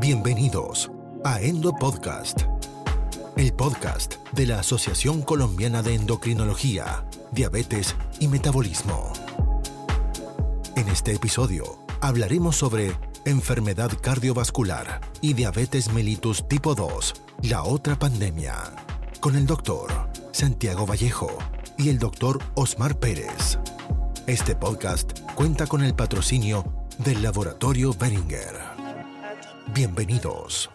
Bienvenidos a Endo Podcast, el podcast de la Asociación Colombiana de Endocrinología, Diabetes y Metabolismo. En este episodio hablaremos sobre enfermedad cardiovascular y diabetes mellitus tipo 2, la otra pandemia, con el doctor Santiago Vallejo y el doctor Osmar Pérez. Este podcast cuenta con el patrocinio del laboratorio Beringer. Bienvenidos.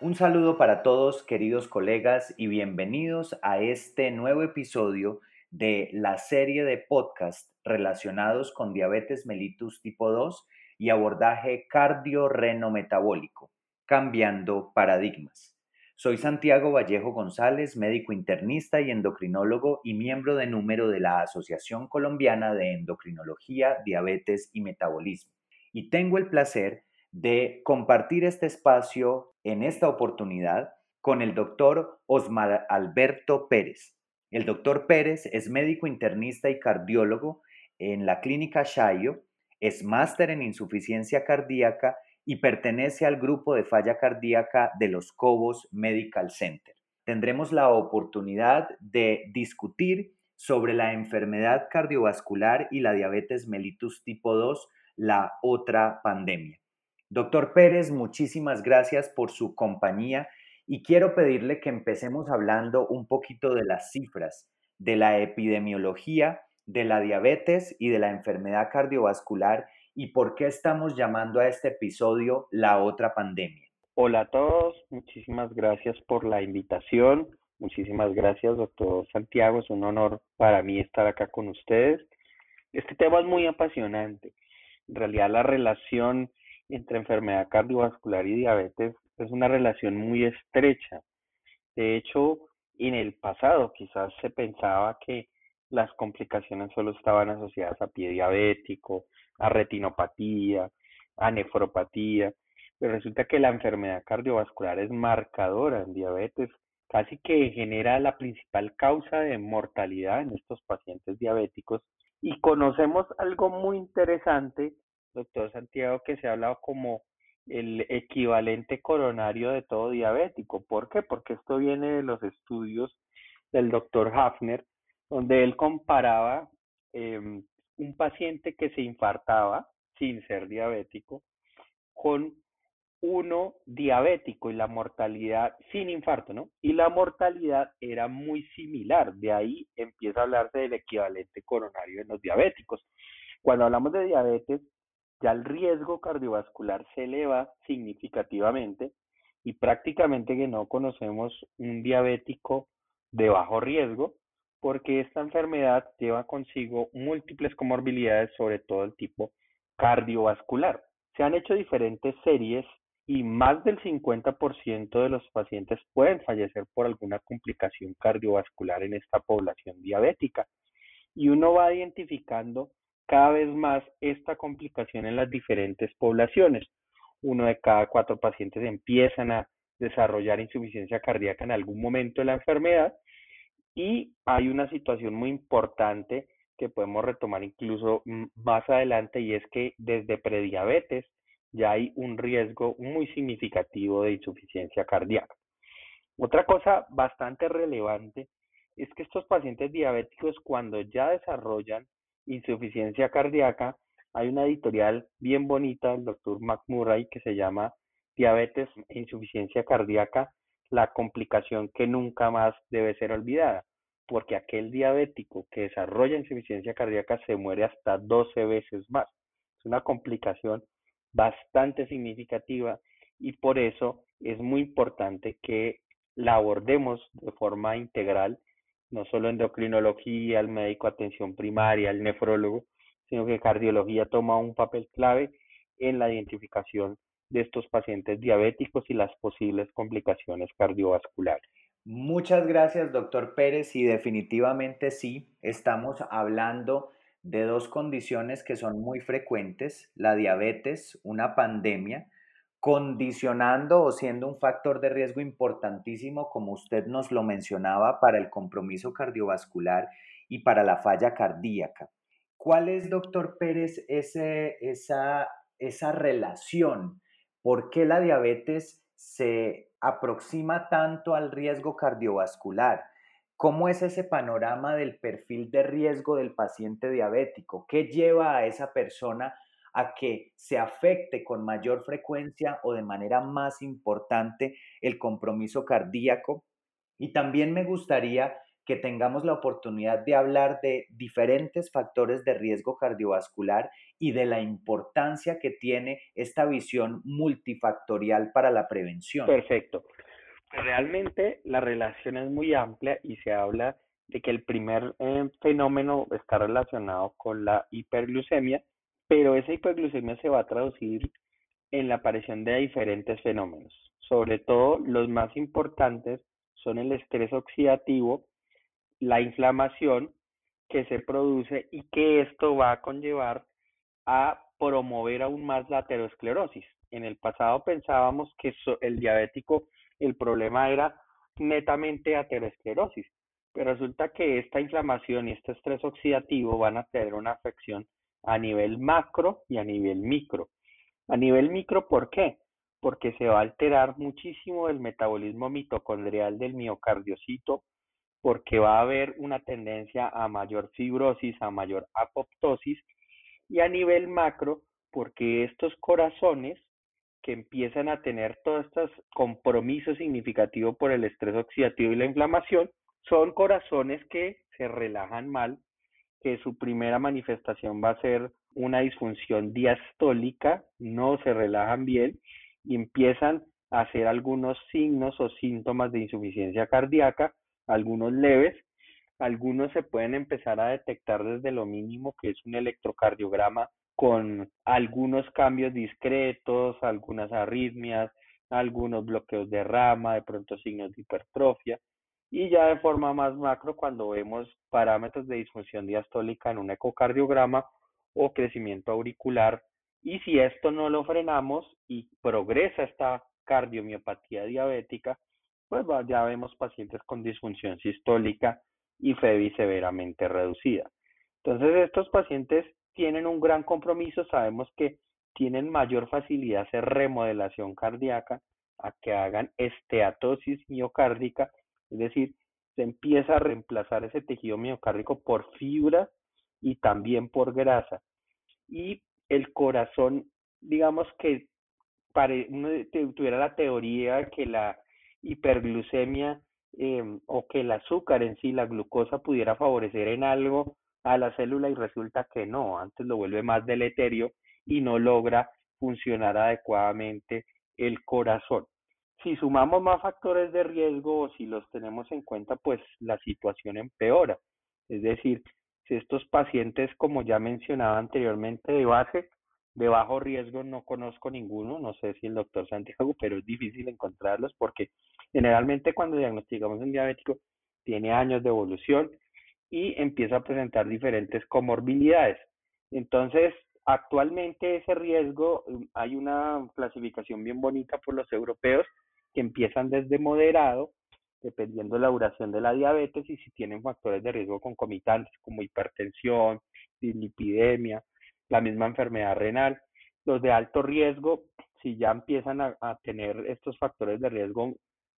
Un saludo para todos, queridos colegas, y bienvenidos a este nuevo episodio de la serie de podcast relacionados con diabetes mellitus tipo 2 y abordaje cardiorrenometabólico, cambiando paradigmas. Soy Santiago Vallejo González, médico internista y endocrinólogo y miembro de número de la Asociación Colombiana de Endocrinología, Diabetes y Metabolismo. Y tengo el placer de compartir este espacio en esta oportunidad con el doctor Osmar Alberto Pérez. El doctor Pérez es médico internista y cardiólogo en la clínica Shayo, es máster en insuficiencia cardíaca y pertenece al grupo de falla cardíaca de los Cobos Medical Center. Tendremos la oportunidad de discutir sobre la enfermedad cardiovascular y la diabetes mellitus tipo 2, la otra pandemia. Doctor Pérez, muchísimas gracias por su compañía y quiero pedirle que empecemos hablando un poquito de las cifras, de la epidemiología, de la diabetes y de la enfermedad cardiovascular y por qué estamos llamando a este episodio la otra pandemia. Hola a todos, muchísimas gracias por la invitación. Muchísimas gracias, doctor Santiago. Es un honor para mí estar acá con ustedes. Este tema es muy apasionante. En realidad la relación entre enfermedad cardiovascular y diabetes es una relación muy estrecha. De hecho, en el pasado quizás se pensaba que las complicaciones solo estaban asociadas a pie diabético, a retinopatía, a nefropatía, pero resulta que la enfermedad cardiovascular es marcadora en diabetes, casi que genera la principal causa de mortalidad en estos pacientes diabéticos. Y conocemos algo muy interesante doctor Santiago, que se ha hablado como el equivalente coronario de todo diabético. ¿Por qué? Porque esto viene de los estudios del doctor Hafner, donde él comparaba em, un paciente que se infartaba sin ser diabético con uno diabético y la mortalidad sin infarto, ¿no? Y la mortalidad era muy similar, de ahí empieza a hablarse del equivalente coronario en los diabéticos. Cuando hablamos de diabetes, ya el riesgo cardiovascular se eleva significativamente y prácticamente que no conocemos un diabético de bajo riesgo porque esta enfermedad lleva consigo múltiples comorbilidades, sobre todo el tipo cardiovascular. Se han hecho diferentes series y más del 50% de los pacientes pueden fallecer por alguna complicación cardiovascular en esta población diabética. Y uno va identificando cada vez más esta complicación en las diferentes poblaciones. Uno de cada cuatro pacientes empiezan a desarrollar insuficiencia cardíaca en algún momento de la enfermedad y hay una situación muy importante que podemos retomar incluso más adelante y es que desde prediabetes ya hay un riesgo muy significativo de insuficiencia cardíaca. Otra cosa bastante relevante es que estos pacientes diabéticos cuando ya desarrollan insuficiencia cardíaca, hay una editorial bien bonita del doctor McMurray que se llama Diabetes e insuficiencia cardíaca, la complicación que nunca más debe ser olvidada, porque aquel diabético que desarrolla insuficiencia cardíaca se muere hasta 12 veces más. Es una complicación bastante significativa y por eso es muy importante que la abordemos de forma integral no solo endocrinología, el médico atención primaria, el nefrólogo, sino que cardiología toma un papel clave en la identificación de estos pacientes diabéticos y las posibles complicaciones cardiovasculares. Muchas gracias, doctor Pérez, y definitivamente sí, estamos hablando de dos condiciones que son muy frecuentes, la diabetes, una pandemia, condicionando o siendo un factor de riesgo importantísimo, como usted nos lo mencionaba, para el compromiso cardiovascular y para la falla cardíaca. ¿Cuál es, doctor Pérez, ese, esa, esa relación ¿por qué la diabetes se aproxima tanto al riesgo cardiovascular? ¿Cómo es ese panorama del perfil de riesgo del paciente diabético? ¿Qué lleva a esa persona a que se afecte con mayor frecuencia o de manera más importante el compromiso cardíaco? Y también me gustaría que tengamos la oportunidad de hablar de diferentes factores de riesgo cardiovascular y de la importancia que tiene esta visión multifactorial para la prevención. Perfecto. Realmente la relación es muy amplia y se habla de que el primer eh, fenómeno está relacionado con la hiperglucemia, pero esa hiperglucemia se va a traducir en la aparición de diferentes fenómenos. Sobre todo los más importantes son el estrés oxidativo, la inflamación que se produce y que esto va a conllevar a promover aún más la aterosclerosis. En el pasado pensábamos que el diabético, el problema era netamente aterosclerosis, pero resulta que esta inflamación y este estrés oxidativo van a tener una afección a nivel macro y a nivel micro. A nivel micro, ¿por qué? Porque se va a alterar muchísimo el metabolismo mitocondrial del miocardiocito, porque va a haber una tendencia a mayor fibrosis, a mayor apoptosis, y a nivel macro, porque estos corazones que empiezan a tener todos estos compromisos significativos por el estrés oxidativo y la inflamación, son corazones que se relajan mal, que su primera manifestación va a ser una disfunción diastólica, no se relajan bien y empiezan a hacer algunos signos o síntomas de insuficiencia cardíaca, algunos leves, algunos se pueden empezar a detectar desde lo mínimo que es un electrocardiograma con algunos cambios discretos, algunas arritmias, algunos bloqueos de rama, de pronto signos de hipertrofia, y ya de forma más macro cuando vemos parámetros de disfunción diastólica en un ecocardiograma o crecimiento auricular. Y si esto no lo frenamos y progresa esta cardiomiopatía diabética, pues ya vemos pacientes con disfunción sistólica y FEBI severamente reducida. Entonces, estos pacientes tienen un gran compromiso, sabemos que tienen mayor facilidad hacer remodelación cardíaca, a que hagan esteatosis miocárdica, es decir, se empieza a reemplazar ese tejido miocárdico por fibra y también por grasa. Y el corazón, digamos que uno tuviera la teoría que la hiperglucemia em, o que el azúcar en sí, la glucosa, pudiera favorecer en algo a la célula y resulta que no, antes lo vuelve más deleterio y no logra funcionar adecuadamente el corazón. Si sumamos más factores de riesgo o si los tenemos en cuenta, pues la situación empeora. Es decir, si estos pacientes, como ya mencionaba anteriormente, de base, de bajo riesgo no conozco ninguno, no sé si el doctor Santiago, pero es difícil encontrarlos porque generalmente cuando diagnosticamos un diabético tiene años de evolución y empieza a presentar diferentes comorbilidades. Entonces, actualmente ese riesgo, mm, hay una clasificación bien bonita por los europeos que empiezan desde moderado, dependiendo de la duración de la diabetes y si tienen factores de riesgo concomitantes como hipertensión, dislipidemia, la misma enfermedad renal. Los de alto riesgo, si ya empiezan a, tener estos factores de riesgo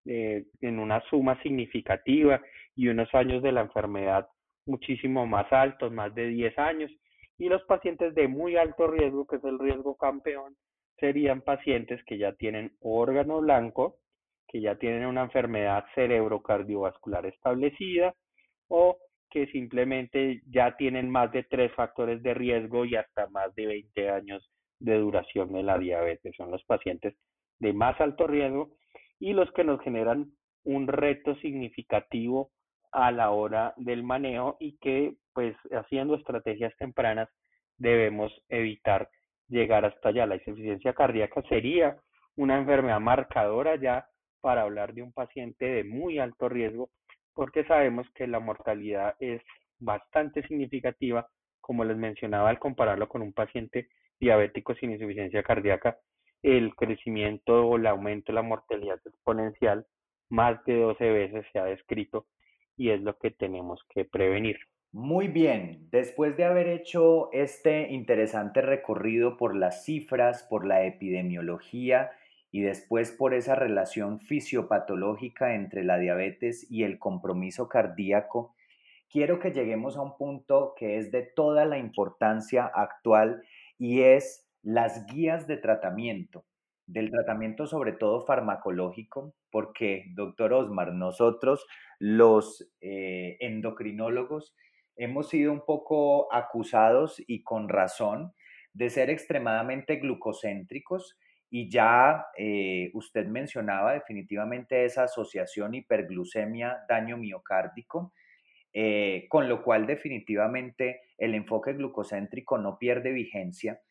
eh, en una suma significativa y unos años de la enfermedad muchísimo más altos, más de 10 años, y los pacientes de muy alto riesgo, que es el riesgo campeón, serían pacientes que ya tienen órgano blanco, que ya tienen una enfermedad cerebrocardiovascular establecida o que simplemente ya tienen más de tres factores de riesgo y hasta más de 20 años de duración de la diabetes. Son los pacientes de más alto riesgo y los que nos generan un reto significativo a la hora del manejo y que pues haciendo estrategias tempranas debemos evitar llegar hasta allá. La insuficiencia cardíaca sería una enfermedad marcadora ya para hablar de un paciente de muy alto riesgo porque sabemos que la mortalidad es bastante significativa, como les mencionaba al compararlo con un paciente diabético sin insuficiencia cardíaca, el crecimiento o el aumento de la mortalidad exponencial más de 12 veces se ha descrito y es lo que tenemos que prevenir. Muy bien, después de haber hecho este interesante recorrido por las cifras, por la epidemiología y después por esa relación fisiopatológica entre la diabetes y el compromiso cardíaco, quiero que lleguemos a un punto que es de toda la importancia actual y es las guías de tratamiento, del tratamiento sobre todo farmacológico, porque, doctor Osmar, nosotros los eh, endocrinólogos hemos sido un poco acusados y con razón de ser extremadamente glucocéntricos y ya eh, usted mencionaba definitivamente esa asociación hiperglucemia daño miocárdico, eh, con lo cual definitivamente el enfoque glucocéntrico no pierde vigencia,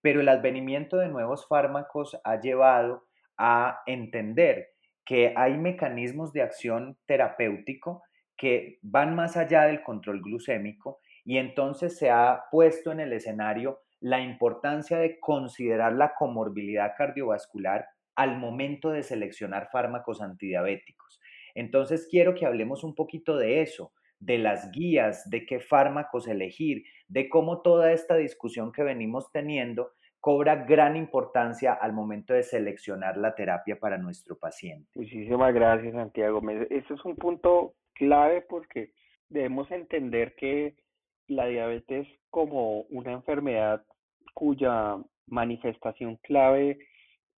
pero el advenimiento de nuevos fármacos ha llevado a entender que hay mecanismos de acción terapéutico que van más allá del control glucémico y entonces se ha puesto en el escenario la importancia de considerar la comorbilidad cardiovascular al momento de seleccionar fármacos antidiabéticos. Entonces quiero que hablemos un poquito de eso, de las guías, de qué fármacos elegir, de cómo toda esta discusión que venimos teniendo cobra gran importancia al momento de seleccionar la terapia para nuestro paciente. Muchísimas gracias, Santiago. Ese es un punto clave porque debemos entender que la diabetes como una enfermedad cuya manifestación clave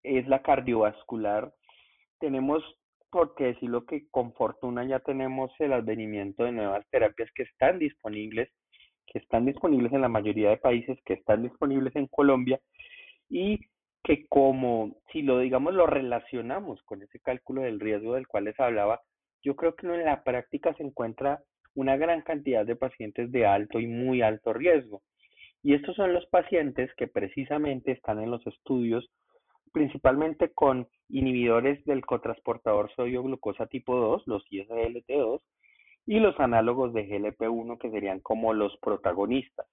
es la cardiovascular, tenemos, porque decirlo que con fortuna ya tenemos el advenimiento de nuevas terapias que están disponibles, que están disponibles en la mayoría de países, que están disponibles en Colombia y que como si lo digamos lo relacionamos con ese cálculo del riesgo del cual les hablaba, yo creo que en la práctica se encuentra una gran cantidad de pacientes de alto y muy alto riesgo. Y estos son los pacientes que precisamente están en los estudios, principalmente con inhibidores del cotransportador sodio-glucosa tipo 2, los ISGLT2, y los análogos de GLP-1 que serían como los protagonistas.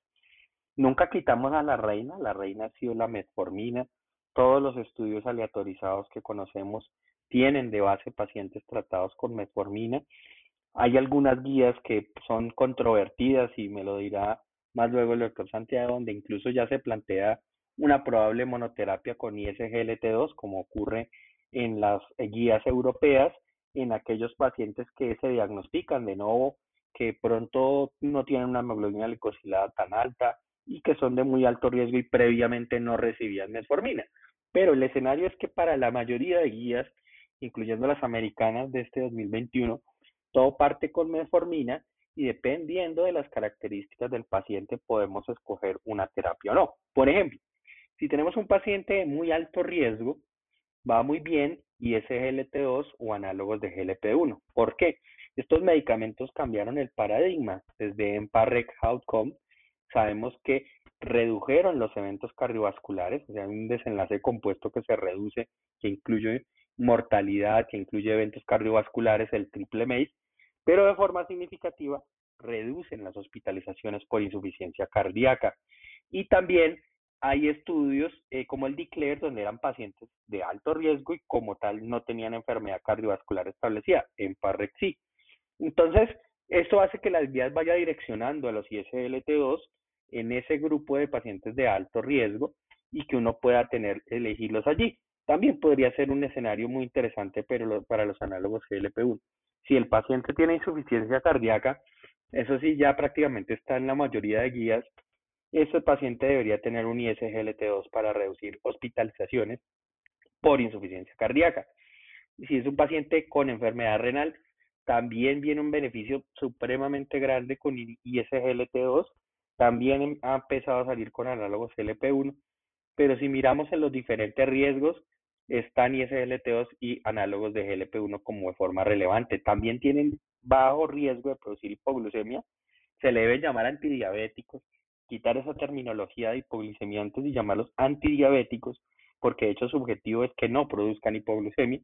Nunca quitamos a la reina, la reina ha sido la metformina. Todos los estudios aleatorizados que conocemos tienen de base pacientes tratados con metformina. Hay algunas guías que son controvertidas y me lo dirá más luego el doctor Santiago, donde incluso ya se plantea una probable monoterapia con ISGLT2, como ocurre en las guías europeas, en aquellos pacientes que se diagnostican de nuevo que pronto no tienen una hemoglobina glicosilada tan alta y que son de muy alto riesgo y previamente no recibían metformina. Pero el escenario es que para la mayoría de guías incluyendo las americanas de este 2021, todo parte con metformina y dependiendo de las características del paciente podemos escoger una terapia o no. Por ejemplo, si tenemos un paciente de muy alto riesgo, va muy bien ISGLT2 o análogos de GLP1. ¿Por qué? Estos medicamentos cambiaron el paradigma. Desde EMPA-REC Outcome sabemos que redujeron los eventos cardiovasculares, o sea, un desenlace compuesto que se reduce, que incluye mortalidad, que incluye eventos cardiovasculares, el triple MACE, pero de forma significativa reducen las hospitalizaciones por insuficiencia cardíaca. Y también hay estudios eh, como el DECLARE, donde eran pacientes de alto riesgo y como tal no tenían enfermedad cardiovascular establecida, en PARREX Entonces, esto hace que las vías vaya direccionando a los ISLT2 en ese grupo de pacientes de alto riesgo y que uno pueda tener, elegirlos allí. También podría ser un escenario muy interesante para los análogos GLP-1. Si el paciente tiene insuficiencia cardíaca, eso sí ya prácticamente está en la mayoría de guías, ese paciente debería tener un ISGLT2 para reducir hospitalizaciones por insuficiencia cardíaca. Si es un paciente con enfermedad renal, también viene un beneficio supremamente grande con ISGLT2. También ha empezado a salir con análogos GLP-1. Pero si miramos en los diferentes riesgos, están ISGLT2 y análogos de GLP-1 como de forma relevante. También tienen bajo riesgo de producir hipoglucemia. Se le debe llamar antidiabéticos, quitar esa terminología de hipoglucemiantes y llamarlos antidiabéticos, porque de hecho su objetivo es que no produzcan hipoglucemia.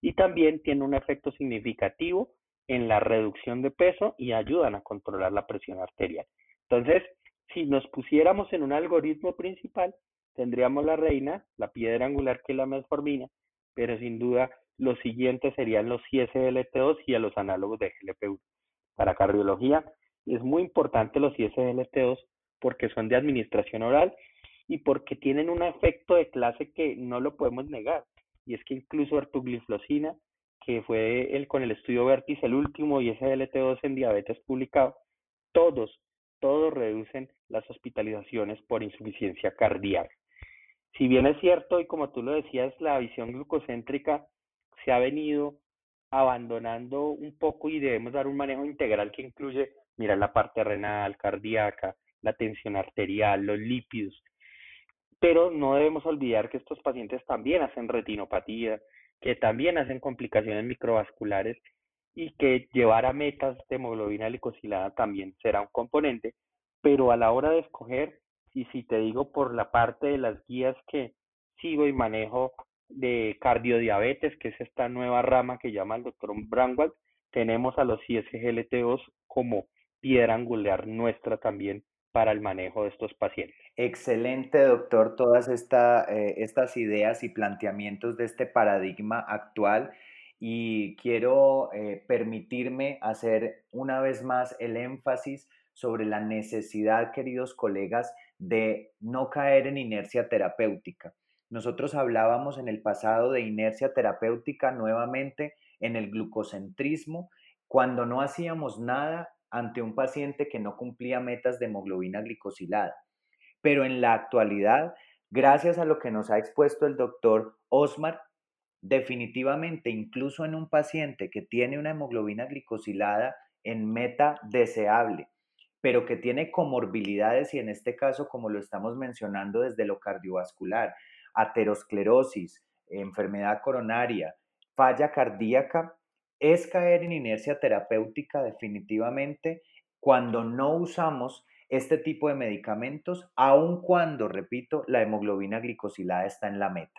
Y también tienen un efecto significativo en la reducción de peso y ayudan a controlar la presión arterial. Entonces, si nos pusiéramos en un algoritmo principal, tendríamos la reina, la piedra angular que es la metformina, pero sin duda los siguientes serían los ISLT2 y a los análogos de GLP-1. Para cardiología, Es muy importante los ISGLT2 porque son de administración oral y porque tienen un efecto de clase que no lo podemos negar. Y es que incluso ertugliflozina, que fue el con el estudio Vertis el último y SGLT2 en diabetes publicado, todos, todos reducen las hospitalizaciones por insuficiencia cardíaca. Si bien es cierto, y como tú lo decías, la visión glucocéntrica se ha venido abandonando un poco y debemos dar un manejo integral que incluye mirar la parte renal, cardíaca, la tensión arterial, los lípidos. Pero no debemos olvidar que estos pacientes también hacen retinopatía, que también hacen complicaciones microvasculares y que llevar a metas de hemoglobina glicosilada también será un componente, pero a la hora de escoger, y si te digo por la parte de las guías que sigo y manejo de cardiodiabetes, que es esta nueva rama que llama el doctor Brandwald, tenemos a los ISGLT2 como piedra angular nuestra también para el manejo de estos pacientes. Excelente, doctor, todas eh, estas ideas y planteamientos de este paradigma actual. Y quiero eh, permitirme hacer una vez más el énfasis sobre la necesidad, queridos colegas, de no caer en inercia terapéutica. Nosotros hablábamos en el pasado de inercia terapéutica nuevamente en el glucocentrismo, cuando no hacíamos nada ante un paciente que no cumplía metas de hemoglobina glicosilada. Pero en la actualidad, gracias a lo que nos ha expuesto el doctor Osmar, definitivamente incluso en un paciente que tiene una hemoglobina glicosilada en meta deseable, pero que tiene comorbilidades y en este caso, como lo estamos mencionando desde lo cardiovascular, aterosclerosis, enfermedad coronaria, falla cardíaca, es caer en inercia terapéutica definitivamente cuando no usamos este tipo de medicamentos, aun cuando, repito, la hemoglobina glicosilada está en la meta.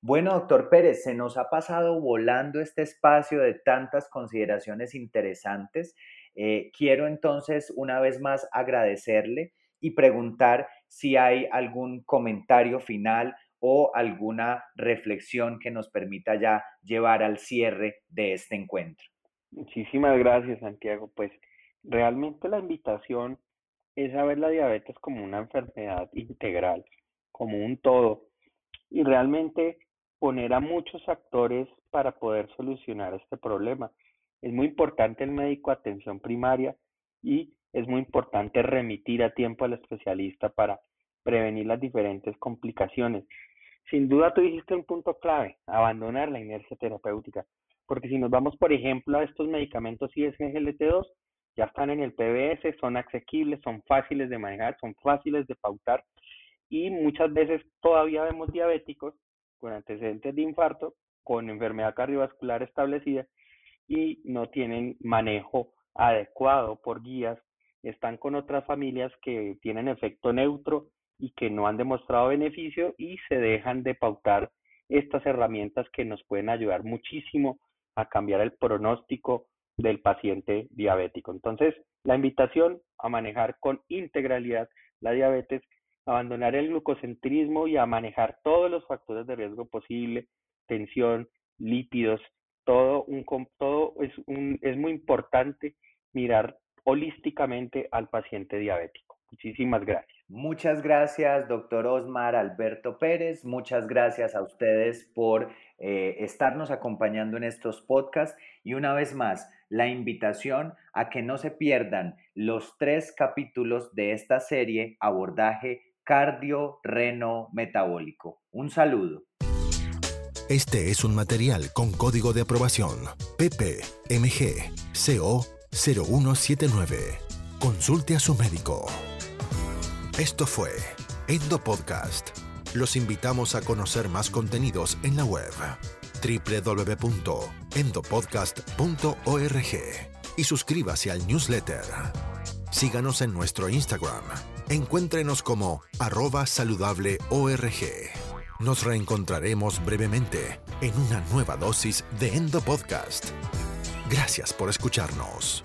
Bueno, doctor Pérez, se nos ha pasado volando este espacio de tantas consideraciones interesantes. Eh, quiero entonces una vez más agradecerle y preguntar si hay algún comentario final o alguna reflexión que nos permita ya llevar al cierre de este encuentro. Muchísimas gracias, Santiago. Pues realmente la invitación es a ver la diabetes como una enfermedad integral, como un todo, y realmente poner a muchos actores para poder solucionar este problema. Es muy importante el médico atención primaria y es muy importante remitir a tiempo al especialista para prevenir las diferentes complicaciones. Sin duda tú dijiste un punto clave, abandonar la inercia terapéutica, porque si nos vamos, por ejemplo, a estos medicamentos ISGLT2, ya están en el PBS, son asequibles, son fáciles de manejar, son fáciles de pautar y muchas veces todavía vemos diabéticos con antecedentes de infarto, con enfermedad cardiovascular establecida y no tienen manejo adecuado por guías, están con otras familias que tienen efecto neutro y que no han demostrado beneficio y se dejan de pautar estas herramientas que nos pueden ayudar muchísimo a cambiar el pronóstico del paciente diabético. Entonces, la invitación a manejar con integralidad la diabetes, abandonar el glucocentrismo y a manejar todos los factores de riesgo posible, tensión, lípidos, todo un todo es un es muy importante mirar holísticamente al paciente diabético. Muchísimas gracias. Muchas gracias, doctor Osmar Alberto Pérez. Muchas gracias a ustedes por eh, estarnos acompañando en estos podcasts. Y una vez más, la invitación a que no se pierdan los tres capítulos de esta serie Abordaje Cardio-Reno-Metabólico. Un saludo. Este es un material con código de aprobación PPMG CO 0179. Consulte a su médico. Esto fue Endo Podcast. Los invitamos a conocer más contenidos en la web www.endopodcast.org y suscríbase al newsletter. Síganos en nuestro Instagram. Encuéntrenos como arroba saludableorg. Nos reencontraremos brevemente en una nueva dosis de Endo Podcast. Gracias por escucharnos.